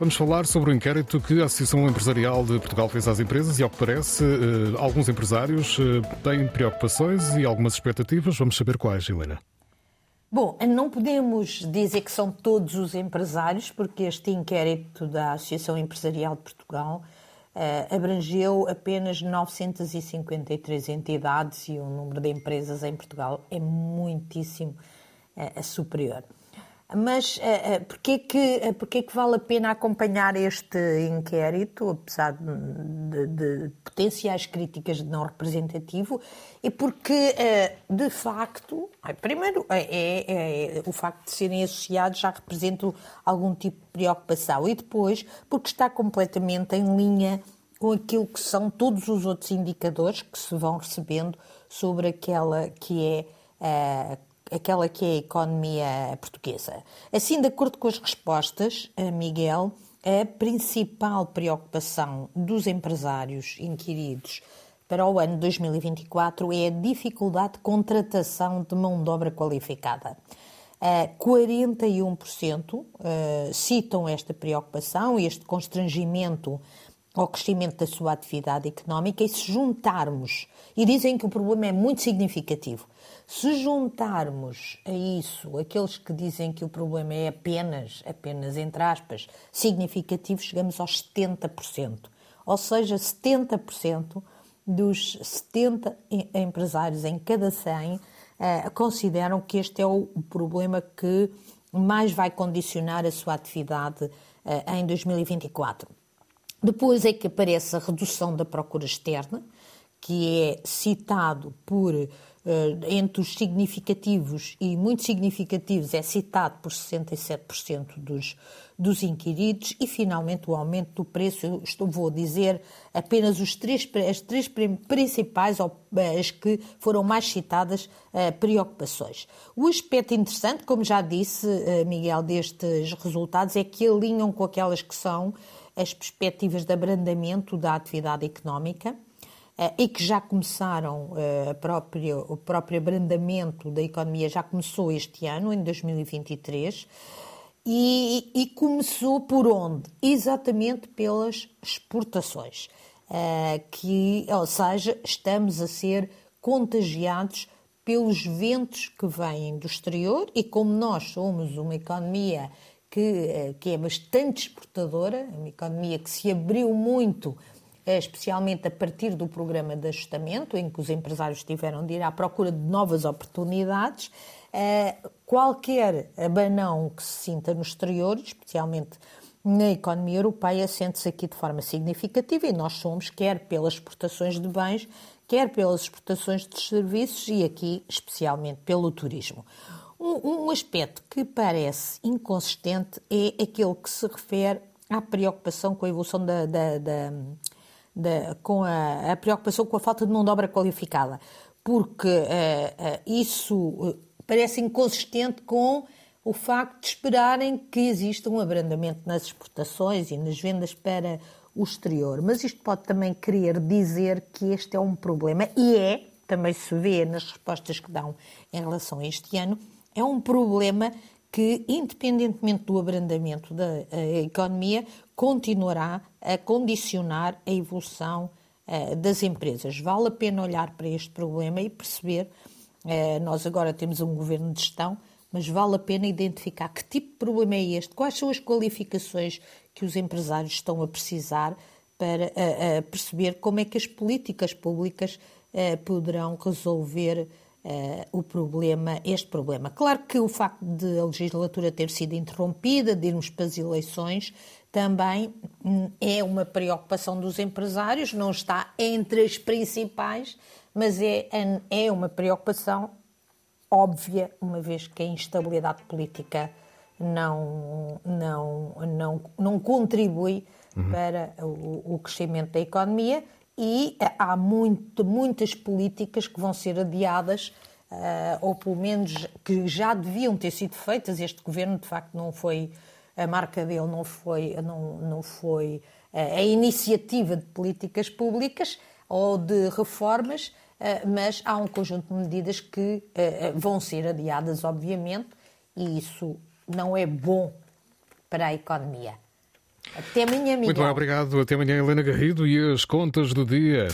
Vamos falar sobre o inquérito que a Associação Empresarial de Portugal fez às empresas e, ao que parece, eh, alguns empresários eh, têm preocupações e algumas expectativas. Vamos saber quais, Helena. Bom, não podemos dizer que são todos os empresários, porque este inquérito da Associação Empresarial de Portugal uh, abrangeu apenas 953 entidades e o número de empresas em Portugal é muitíssimo uh, superior. Mas uh, porquê, que, uh, porquê que vale a pena acompanhar este inquérito, apesar de, de, de potenciais críticas de não representativo? E porque, uh, de facto, primeiro, é, é, é, o facto de serem associados já representa algum tipo de preocupação. E depois, porque está completamente em linha com aquilo que são todos os outros indicadores que se vão recebendo sobre aquela que é aquela que é a economia portuguesa. Assim, de acordo com as respostas, Miguel, a principal preocupação dos empresários inquiridos para o ano 2024 é a dificuldade de contratação de mão de obra qualificada. 41% eh, citam esta preocupação, este constrangimento ao crescimento da sua atividade económica e se juntarmos, e dizem que o problema é muito significativo, se juntarmos a isso aqueles que dizem que o problema é apenas, apenas entre aspas, significativo, chegamos aos 70%. Ou seja, 70% dos 70 empresários em cada 100 eh, consideram que este é o problema que mais vai condicionar a sua atividade eh, em 2024. Depois é que aparece a redução da procura externa, que é citado por eh, entre os significativos e muito significativos, é citado por 67% dos, dos inquiridos, e finalmente o aumento do preço, estou, vou dizer apenas os três, as três principais, eh, as que foram mais citadas, uh, preocupações. O aspecto interessante, como já disse, uh, Miguel, destes resultados é que alinham com aquelas que são as perspectivas de abrandamento da atividade económica eh, e que já começaram, eh, própria, o próprio abrandamento da economia já começou este ano, em 2023, e, e começou por onde? Exatamente pelas exportações, eh, que, ou seja, estamos a ser contagiados pelos ventos que vêm do exterior e como nós somos uma economia que, que é bastante exportadora, uma economia que se abriu muito é especialmente a partir do programa de ajustamento, em que os empresários tiveram de ir à procura de novas oportunidades. Eh, qualquer abanão que se sinta no exterior, especialmente na economia europeia, sente-se aqui de forma significativa e nós somos, quer pelas exportações de bens, quer pelas exportações de serviços e aqui especialmente pelo turismo. Um, aspecto que parece inconsistente é aquele que se refere à preocupação com a evolução da, da, da da, com a, a, preocupação com a falta de mão de obra qualificada, porque uh, uh, isso uh, parece inconsistente com o facto de esperarem que exista um abrandamento nas exportações e nas vendas para o exterior. Mas isto pode também querer dizer que este é um problema, e é, também se vê nas respostas que dão em relação a este ano, é um problema que, independentemente do abrandamento da economia, continuará a condicionar a evolução uh, das empresas. Vale a pena olhar para este problema e perceber. Uh, nós agora temos um governo de gestão, mas vale a pena identificar que tipo de problema é este, quais são as qualificações que os empresários estão a precisar para uh, perceber como é que as políticas públicas poderão resolver Uh, o problema, este problema. Claro que o facto de a legislatura ter sido interrompida, de irmos para as eleições, também hum, é uma preocupação dos empresários, não está entre as principais, mas é, é uma preocupação óbvia, uma vez que a instabilidade política não, não, não, não contribui uhum. para o, o crescimento da economia e há muito, muitas políticas que vão ser adiadas, uh, ou pelo menos que já deviam ter sido feitas. Este governo, de facto, não foi. A marca dele não foi, não, não foi uh, a iniciativa de políticas públicas ou de reformas, uh, mas há um conjunto de medidas que vão ser adiadas, obviamente, e isso não é bom para a economia. Até amanhã, Miguel. Muito bem, obrigado. Até amanhã, Helena Garrido e as contas do dia.